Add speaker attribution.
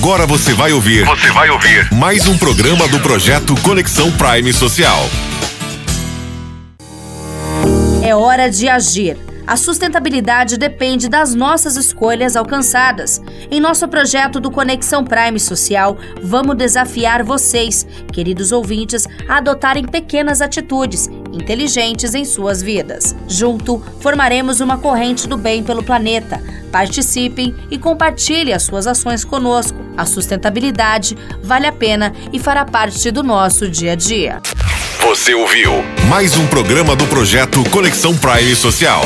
Speaker 1: Agora você vai ouvir. Você vai ouvir mais um programa do projeto Conexão Prime Social.
Speaker 2: É hora de agir. A sustentabilidade depende das nossas escolhas alcançadas. Em nosso projeto do Conexão Prime Social, vamos desafiar vocês, queridos ouvintes, a adotarem pequenas atitudes inteligentes em suas vidas. Junto, formaremos uma corrente do bem pelo planeta. Participem e compartilhem as suas ações conosco. A sustentabilidade vale a pena e fará parte do nosso dia a dia.
Speaker 1: Você ouviu mais um programa do projeto Conexão Prime Social.